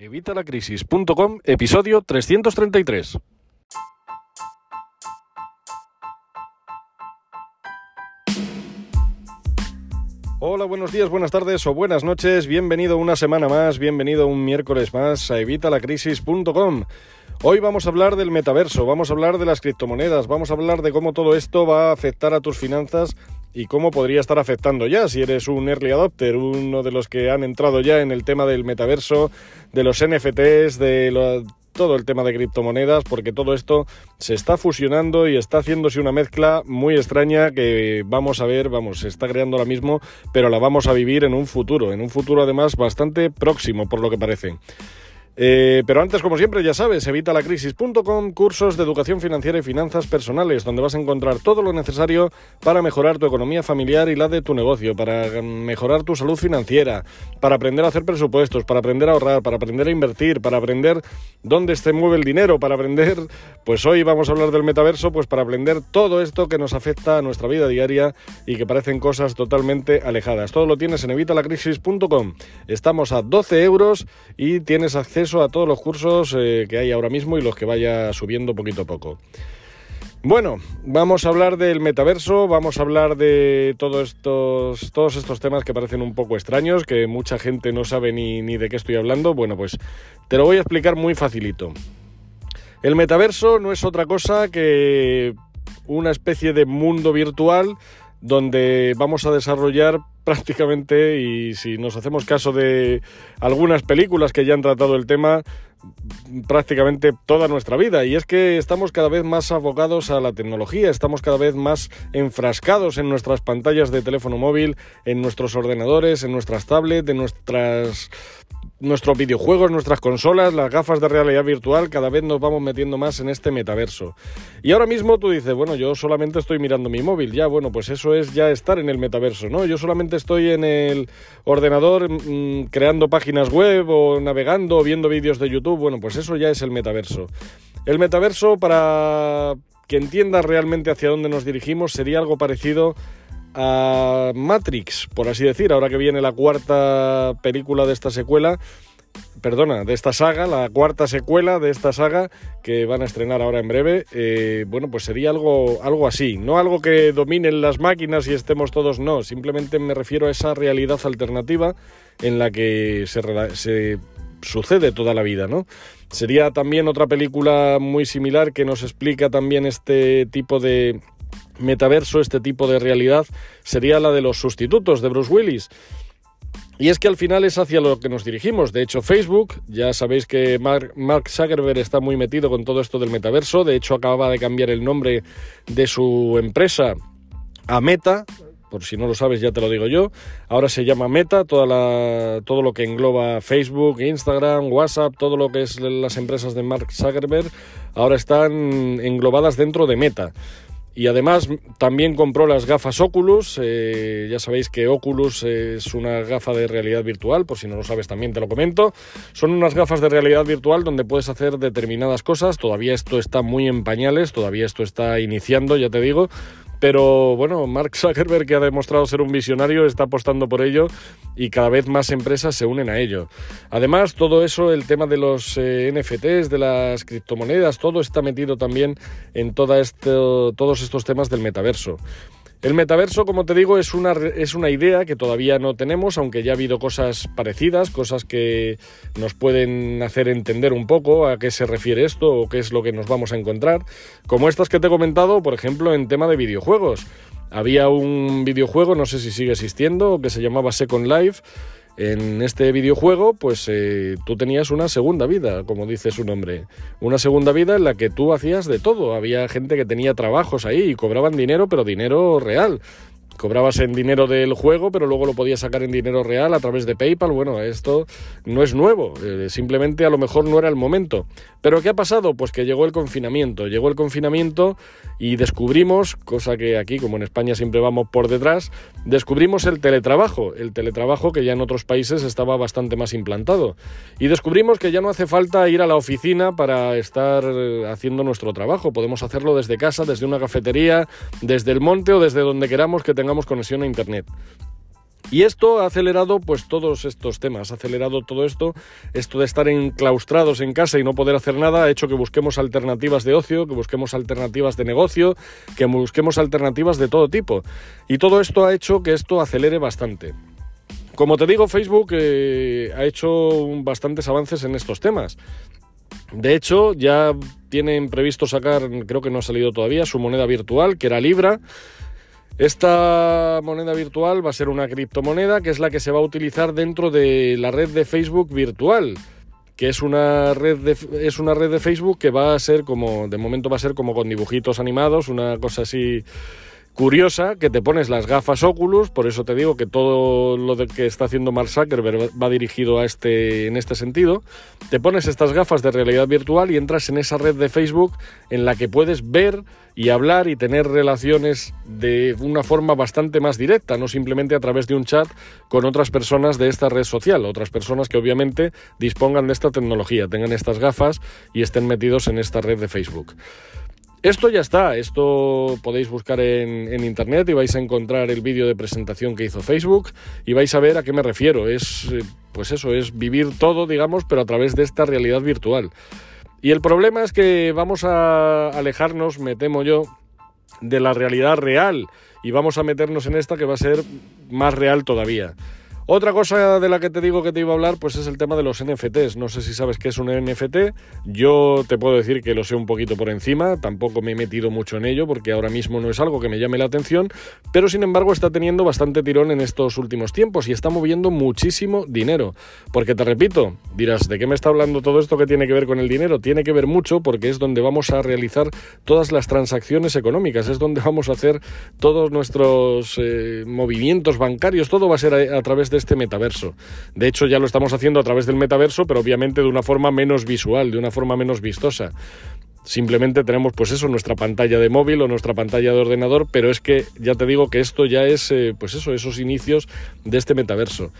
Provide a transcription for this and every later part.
Evitalacrisis.com, episodio 333. Hola, buenos días, buenas tardes o buenas noches. Bienvenido una semana más, bienvenido un miércoles más a evitalacrisis.com. Hoy vamos a hablar del metaverso, vamos a hablar de las criptomonedas, vamos a hablar de cómo todo esto va a afectar a tus finanzas y cómo podría estar afectando ya si eres un early adopter, uno de los que han entrado ya en el tema del metaverso, de los NFTs, de todo el tema de criptomonedas, porque todo esto se está fusionando y está haciéndose una mezcla muy extraña que vamos a ver, vamos, se está creando ahora mismo, pero la vamos a vivir en un futuro, en un futuro además bastante próximo, por lo que parece. Eh, pero antes, como siempre, ya sabes, evitalacrisis.com, cursos de educación financiera y finanzas personales, donde vas a encontrar todo lo necesario para mejorar tu economía familiar y la de tu negocio, para mejorar tu salud financiera, para aprender a hacer presupuestos, para aprender a ahorrar, para aprender a invertir, para aprender dónde se mueve el dinero, para aprender, pues hoy vamos a hablar del metaverso, pues para aprender todo esto que nos afecta a nuestra vida diaria y que parecen cosas totalmente alejadas. Todo lo tienes en evitalacrisis.com. Estamos a 12 euros y tienes acceso a todos los cursos eh, que hay ahora mismo y los que vaya subiendo poquito a poco. Bueno, vamos a hablar del metaverso, vamos a hablar de todos estos, todos estos temas que parecen un poco extraños, que mucha gente no sabe ni, ni de qué estoy hablando. Bueno, pues te lo voy a explicar muy facilito. El metaverso no es otra cosa que una especie de mundo virtual donde vamos a desarrollar prácticamente, y si nos hacemos caso de algunas películas que ya han tratado el tema, prácticamente toda nuestra vida. Y es que estamos cada vez más abogados a la tecnología, estamos cada vez más enfrascados en nuestras pantallas de teléfono móvil, en nuestros ordenadores, en nuestras tablets, en nuestras nuestros videojuegos, nuestras consolas, las gafas de realidad virtual, cada vez nos vamos metiendo más en este metaverso. Y ahora mismo tú dices, bueno, yo solamente estoy mirando mi móvil, ya, bueno, pues eso es ya estar en el metaverso, ¿no? Yo solamente estoy en el ordenador mm, creando páginas web o navegando o viendo vídeos de YouTube, bueno, pues eso ya es el metaverso. El metaverso, para que entiendas realmente hacia dónde nos dirigimos, sería algo parecido Matrix, por así decir, ahora que viene la cuarta película de esta secuela, perdona, de esta saga, la cuarta secuela de esta saga que van a estrenar ahora en breve, eh, bueno, pues sería algo, algo así, no algo que dominen las máquinas y estemos todos, no, simplemente me refiero a esa realidad alternativa en la que se, se sucede toda la vida, ¿no? Sería también otra película muy similar que nos explica también este tipo de metaverso, este tipo de realidad, sería la de los sustitutos de Bruce Willis. Y es que al final es hacia lo que nos dirigimos. De hecho, Facebook, ya sabéis que Mark, Zuckerberg está muy metido con todo esto del metaverso. De hecho, acababa de cambiar el nombre de su empresa a Meta. Por si no lo sabes, ya te lo digo yo. Ahora se llama Meta, toda la, todo lo que engloba Facebook, Instagram, WhatsApp, todo lo que es las empresas de Mark Zuckerberg, ahora están englobadas dentro de Meta. Y además también compró las gafas Oculus. Eh, ya sabéis que Oculus es una gafa de realidad virtual, por si no lo sabes también te lo comento. Son unas gafas de realidad virtual donde puedes hacer determinadas cosas. Todavía esto está muy en pañales, todavía esto está iniciando, ya te digo. Pero bueno, Mark Zuckerberg, que ha demostrado ser un visionario, está apostando por ello y cada vez más empresas se unen a ello. Además, todo eso, el tema de los eh, NFTs, de las criptomonedas, todo está metido también en todos estos temas del metaverso. El metaverso, como te digo, es una, es una idea que todavía no tenemos, aunque ya ha habido cosas parecidas, cosas que nos pueden hacer entender un poco a qué se refiere esto o qué es lo que nos vamos a encontrar, como estas que te he comentado, por ejemplo, en tema de videojuegos. Había un videojuego, no sé si sigue existiendo, que se llamaba Second Life, en este videojuego, pues eh, tú tenías una segunda vida, como dice su nombre. Una segunda vida en la que tú hacías de todo. Había gente que tenía trabajos ahí y cobraban dinero, pero dinero real cobrabas en dinero del juego, pero luego lo podías sacar en dinero real a través de PayPal. Bueno, esto no es nuevo, eh, simplemente a lo mejor no era el momento. Pero ¿qué ha pasado? Pues que llegó el confinamiento, llegó el confinamiento y descubrimos, cosa que aquí como en España siempre vamos por detrás, descubrimos el teletrabajo, el teletrabajo que ya en otros países estaba bastante más implantado. Y descubrimos que ya no hace falta ir a la oficina para estar eh, haciendo nuestro trabajo, podemos hacerlo desde casa, desde una cafetería, desde el monte o desde donde queramos que tengamos conexión a Internet. Y esto ha acelerado pues todos estos temas, ha acelerado todo esto, esto de estar enclaustrados en casa y no poder hacer nada ha hecho que busquemos alternativas de ocio, que busquemos alternativas de negocio, que busquemos alternativas de todo tipo. Y todo esto ha hecho que esto acelere bastante. Como te digo, Facebook eh, ha hecho bastantes avances en estos temas. De hecho, ya tienen previsto sacar, creo que no ha salido todavía, su moneda virtual, que era Libra. Esta moneda virtual va a ser una criptomoneda que es la que se va a utilizar dentro de la red de Facebook virtual, que es una red de, es una red de Facebook que va a ser como, de momento va a ser como con dibujitos animados, una cosa así curiosa que te pones las gafas Oculus, por eso te digo que todo lo que está haciendo Mark Zuckerberg va dirigido a este, en este sentido. Te pones estas gafas de realidad virtual y entras en esa red de Facebook en la que puedes ver y hablar y tener relaciones de una forma bastante más directa, no simplemente a través de un chat con otras personas de esta red social, otras personas que obviamente dispongan de esta tecnología, tengan estas gafas y estén metidos en esta red de Facebook. Esto ya está, esto podéis buscar en, internet y vais a encontrar el vídeo de presentación que hizo Facebook y vais a ver a qué me refiero. Es, eh, pues eso, es vivir todo, digamos, pero a través de esta realidad virtual. Y el problema es que vamos a alejarnos, me temo yo, de la realidad real y vamos a meternos en esta que va a ser más real todavía. Otra cosa de la que te digo que te iba a hablar, pues es el tema de los NFTs. No sé si sabes qué es un NFT. Yo te puedo decir que lo sé un poquito por encima. Tampoco me he metido mucho en ello porque ahora mismo no es algo que me llame la atención. Pero sin embargo está teniendo bastante tirón en estos últimos tiempos y está moviendo muchísimo dinero. Porque te repito, dirás, ¿de qué me está hablando todo esto que tiene que ver con el dinero? Tiene que ver mucho porque es donde vamos a realizar todas las transacciones económicas. Es donde vamos a hacer todos nuestros eh, movimientos bancarios. Todo va a ser a través de este metaverso. De hecho, ya lo estamos haciendo a través del metaverso, pero obviamente de una forma menos visual, de una forma menos vistosa. Simplemente tenemos pues eso, nuestra pantalla de móvil o nuestra pantalla de ordenador, pero es que ya te digo que esto ya es eh, pues eso, esos inicios de este metaverso.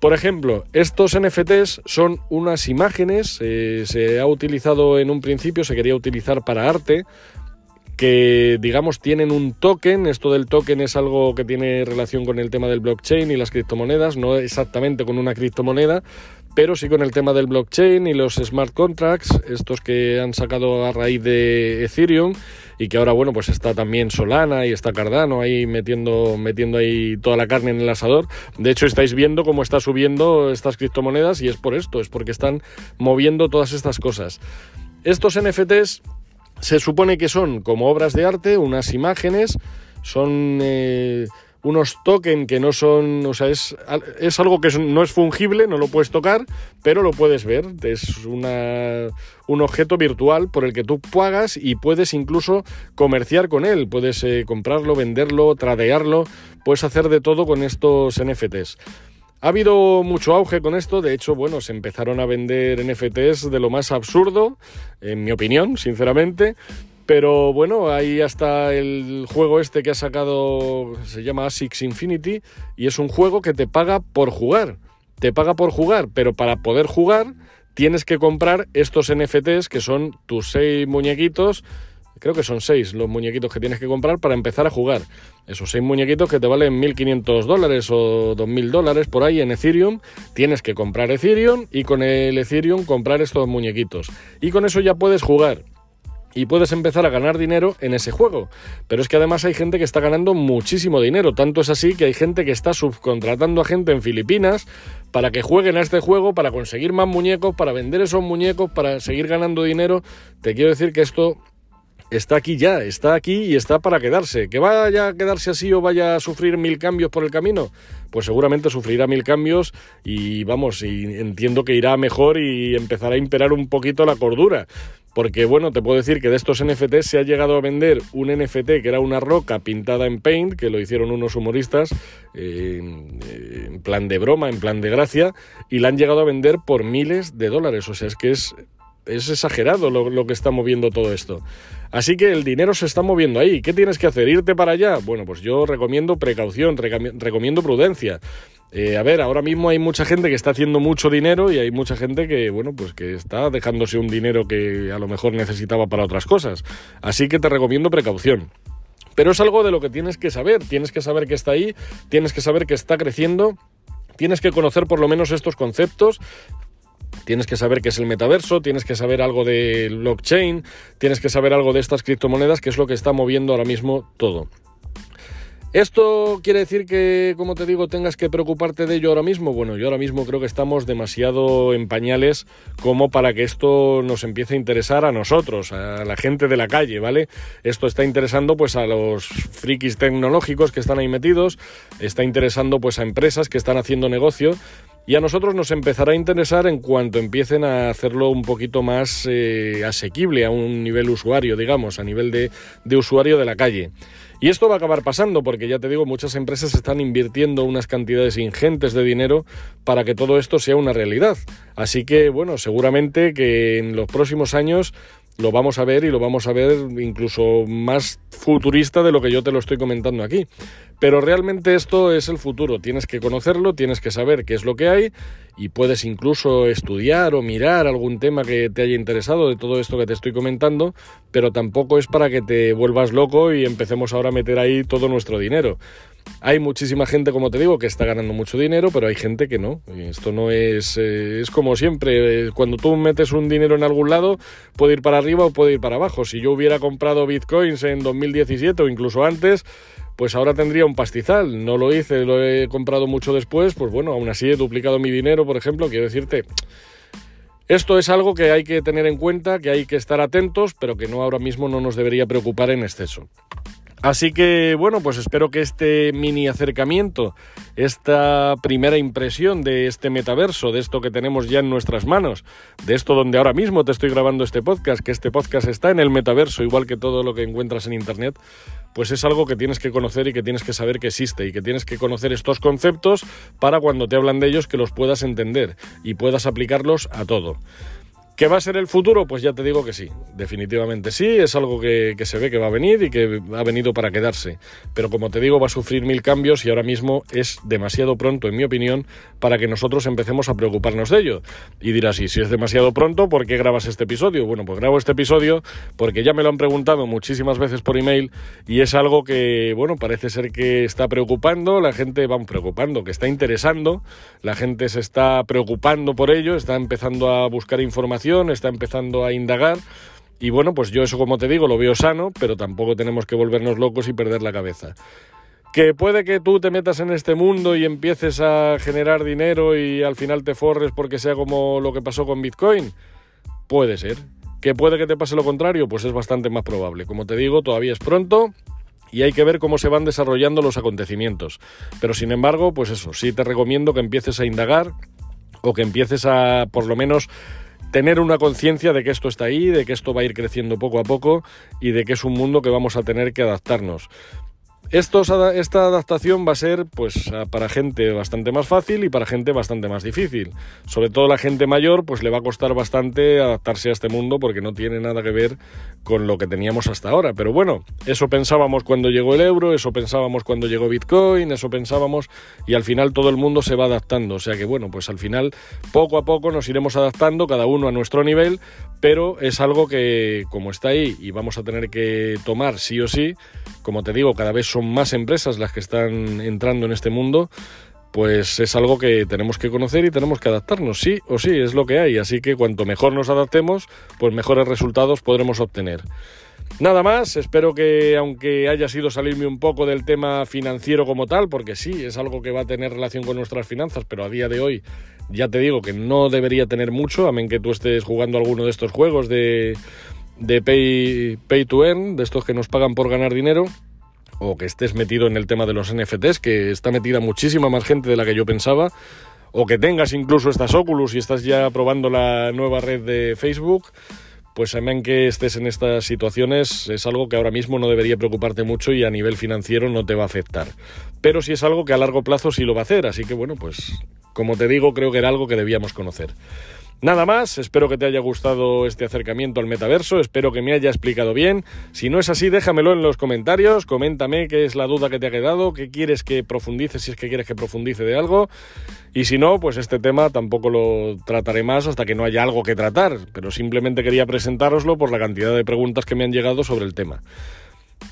Por ejemplo, estos NFTs son unas imágenes, eh, se ha utilizado en un principio, se quería utilizar para arte, que digamos tienen un token, esto del token es algo que tiene relación con el tema del blockchain y las criptomonedas, no exactamente con una criptomoneda, pero sí con el tema del blockchain y los smart contracts, estos que han sacado a raíz de Ethereum y que ahora bueno, pues está también Solana y está Cardano ahí metiendo metiendo ahí toda la carne en el asador. De hecho, estáis viendo cómo está subiendo estas criptomonedas y es por esto, es porque están moviendo todas estas cosas. Estos NFTs se supone que son como obras de arte, unas imágenes, son eh, unos tokens que no son, o sea, es, es algo que no es fungible, no lo puedes tocar, pero lo puedes ver. Es un objeto virtual por el que tú pagas y puedes incluso comerciar con él. Puedes eh, comprarlo, venderlo, tradearlo, puedes hacer de todo con estos NFTs. Ha habido mucho auge con esto, de hecho, bueno, se empezaron a vender NFTs de lo más absurdo, en mi opinión, sinceramente. Pero bueno, ahí hasta el juego este que ha sacado, se llama Asics Infinity, y es un juego que te paga por jugar. Te paga por jugar, pero para poder jugar tienes que comprar estos NFTs que son tus seis muñequitos creo que son seis los muñequitos que tienes que comprar para empezar a jugar. Esos seis muñequitos que te valen 1.500 dólares o 2.000 dólares por ahí en Ethereum, tienes que comprar Ethereum y con el Ethereum comprar estos muñequitos. Y con eso ya puedes jugar. Y puedes empezar a ganar dinero en ese juego. Pero es que además hay gente que está ganando muchísimo dinero. Tanto es así que hay gente que está subcontratando a gente en Filipinas para que jueguen a este juego, para conseguir más muñecos, para vender esos muñecos, para seguir ganando dinero. Te quiero decir que esto está aquí ya, está aquí y está para quedarse. ¿Que vaya a quedarse así o vaya a sufrir mil cambios por el camino? Pues seguramente sufrirá mil cambios y vamos, y entiendo que irá mejor y empezará a imperar un poquito la cordura. Porque bueno, te puedo decir que de estos NFTs se ha llegado a vender un NFT que era una roca pintada en paint, que lo hicieron unos humoristas eh, en plan de broma, en plan de gracia, y la han llegado a vender por miles de dólares. O sea, es que es es exagerado lo, que está moviendo todo esto. Así que el dinero se está moviendo ahí. ¿Qué tienes que hacer? ¿Irte para allá? Bueno, pues yo recomiendo precaución, recomiendo prudencia. Eh, a ver, ahora mismo hay mucha gente que está haciendo mucho dinero y hay mucha gente que, bueno, pues que está dejándose un dinero que a lo mejor necesitaba para otras cosas. Así que te recomiendo precaución. Pero es algo de lo que tienes que saber, tienes que saber que está ahí, tienes que saber que está creciendo, tienes que conocer por lo menos estos conceptos Tienes que saber qué es el metaverso, tienes que saber algo del blockchain, tienes que saber algo de estas criptomonedas, que es lo que está moviendo ahora mismo todo. ¿Esto quiere decir que, como te digo, tengas que preocuparte de ello ahora mismo? Bueno, yo ahora mismo creo que estamos demasiado en pañales como para que esto nos empiece a interesar a nosotros, a la gente de la calle, ¿vale? Esto está interesando pues a los frikis tecnológicos que están ahí metidos, está interesando pues a empresas que están haciendo negocio y a nosotros nos empezará a interesar en cuanto empiecen a hacerlo un poquito más eh, asequible a un nivel usuario, digamos, a nivel de, de usuario de la calle. Y esto va a acabar pasando porque ya te digo, muchas empresas están invirtiendo unas cantidades ingentes de dinero para que todo esto sea una realidad. Así que, bueno, seguramente que en los próximos años lo vamos a ver y lo vamos a ver incluso más futurista de lo que yo te lo estoy comentando aquí. Pero realmente esto es el futuro, tienes que conocerlo, tienes que saber qué es lo que hay y puedes incluso estudiar o mirar algún tema que te haya interesado de todo esto que te estoy comentando, pero tampoco es para que te vuelvas loco y empecemos ahora a meter ahí todo nuestro dinero. Hay muchísima gente, como te digo, que está ganando mucho dinero, pero hay gente que no. esto no es. Eh, es como siempre. Eh, cuando tú metes un dinero en algún lado, puede ir para arriba o puede ir para abajo. Si yo hubiera comprado bitcoins en 2017 o incluso antes, pues ahora tendría un pastizal. No lo hice, lo he comprado mucho después, pues bueno, aún así he duplicado mi dinero, por ejemplo. Quiero decirte. Esto es algo que hay que tener en cuenta, que hay que estar atentos, pero que no ahora mismo no nos debería preocupar en exceso. Así que bueno, pues espero que este mini acercamiento, esta primera impresión de este metaverso, de esto que tenemos ya en nuestras manos, de esto donde ahora mismo te estoy grabando este podcast, que este podcast está en el metaverso, igual que todo lo que encuentras en Internet, pues es algo que tienes que conocer y que tienes que saber que existe y que tienes que conocer estos conceptos para cuando te hablan de ellos que los puedas entender y puedas aplicarlos a todo. ¿Qué va a ser el futuro? Pues ya te digo que sí, definitivamente sí, es algo que, se ve que va a venir y que ha venido para quedarse. Pero como te digo, va a sufrir mil cambios y ahora mismo es demasiado pronto, en mi opinión, para que nosotros empecemos a preocuparnos de ello. Y dirás, y si es demasiado pronto, ¿por qué grabas este episodio? Bueno, pues grabo este episodio porque ya me lo han preguntado muchísimas veces por email y es algo que, bueno, parece ser que está preocupando, la gente va preocupando, que está interesando, la gente se está preocupando por ello, está empezando a buscar información está empezando a indagar. Y bueno, pues yo eso como te digo lo veo sano, pero tampoco tenemos que volvernos locos y perder la cabeza. Que puede que tú te metas en este mundo y empieces a generar dinero y al final te forres porque sea como lo que pasó con Bitcoin. Puede ser. Que puede que te pase lo contrario, pues es bastante más probable. Como te digo, todavía es pronto y hay que ver cómo se van desarrollando los acontecimientos. Pero sin embargo, pues eso, sí te recomiendo que empieces a indagar o que empieces a por lo menos tener una conciencia de que esto está ahí, de que esto va a ir creciendo poco a poco y de que es un mundo que vamos a tener que adaptarnos esta adaptación va a ser pues para gente bastante más fácil y para gente bastante más difícil. Sobre todo la gente mayor pues le va a costar bastante adaptarse a este mundo porque no tiene nada que ver con lo que teníamos hasta ahora. Pero bueno, eso pensábamos cuando llegó el euro, eso pensábamos cuando llegó Bitcoin, eso pensábamos y al final todo el mundo se va adaptando. O sea que bueno, pues al final poco a poco nos iremos adaptando cada uno a nuestro nivel, pero es algo que como está ahí y vamos a tener que tomar sí o sí, como te digo, cada vez son más empresas las que están entrando en este mundo, pues es algo que tenemos que conocer y tenemos que adaptarnos, sí o sí, es lo que hay, así que cuanto mejor nos adaptemos, pues mejores resultados podremos obtener. Nada más, espero que aunque haya sido salirme un poco del tema financiero como tal, porque sí, es algo que va a tener relación con nuestras finanzas, pero a día de hoy ya te digo que no debería tener mucho, a que tú estés jugando alguno de estos juegos de, de pay, pay to earn, de estos que nos pagan por ganar dinero, o que estés metido en el tema de los NFTs, que está metida muchísima más gente de la que yo pensaba, o que tengas incluso estas Oculus y estás ya probando la nueva red de Facebook, pues también que estés en estas situaciones es algo que ahora mismo no debería preocuparte mucho y a nivel financiero no te va a afectar. Pero sí es algo que a largo plazo sí lo va a hacer, así que bueno, pues como te digo, creo que era algo que debíamos conocer. Nada más, espero que te haya gustado este acercamiento al metaverso, espero que me haya explicado bien. Si no es así, déjamelo en los comentarios, coméntame qué es la duda que te ha quedado, qué quieres que profundice, si es que quieres que profundice de algo. Y si no, pues este tema tampoco lo trataré más hasta que no haya algo que tratar, pero simplemente quería presentároslo por la cantidad de preguntas que me han llegado sobre el tema.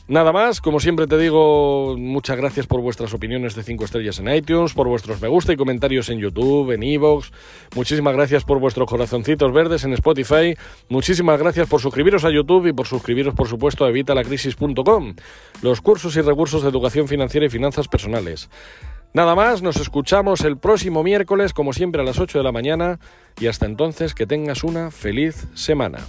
Nada más, como siempre te digo, muchas gracias por vuestras opiniones de 5 estrellas en iTunes, por vuestros me gusta y comentarios en YouTube, en Evox. Muchísimas gracias por vuestros corazoncitos verdes en Spotify. Muchísimas gracias por suscribiros a YouTube y por suscribiros, por supuesto, a evitalacrisis.com, los cursos y recursos de educación financiera y finanzas personales. Nada más, nos escuchamos el próximo miércoles, como siempre, a las 8 de la mañana, y hasta entonces que tengas una feliz semana.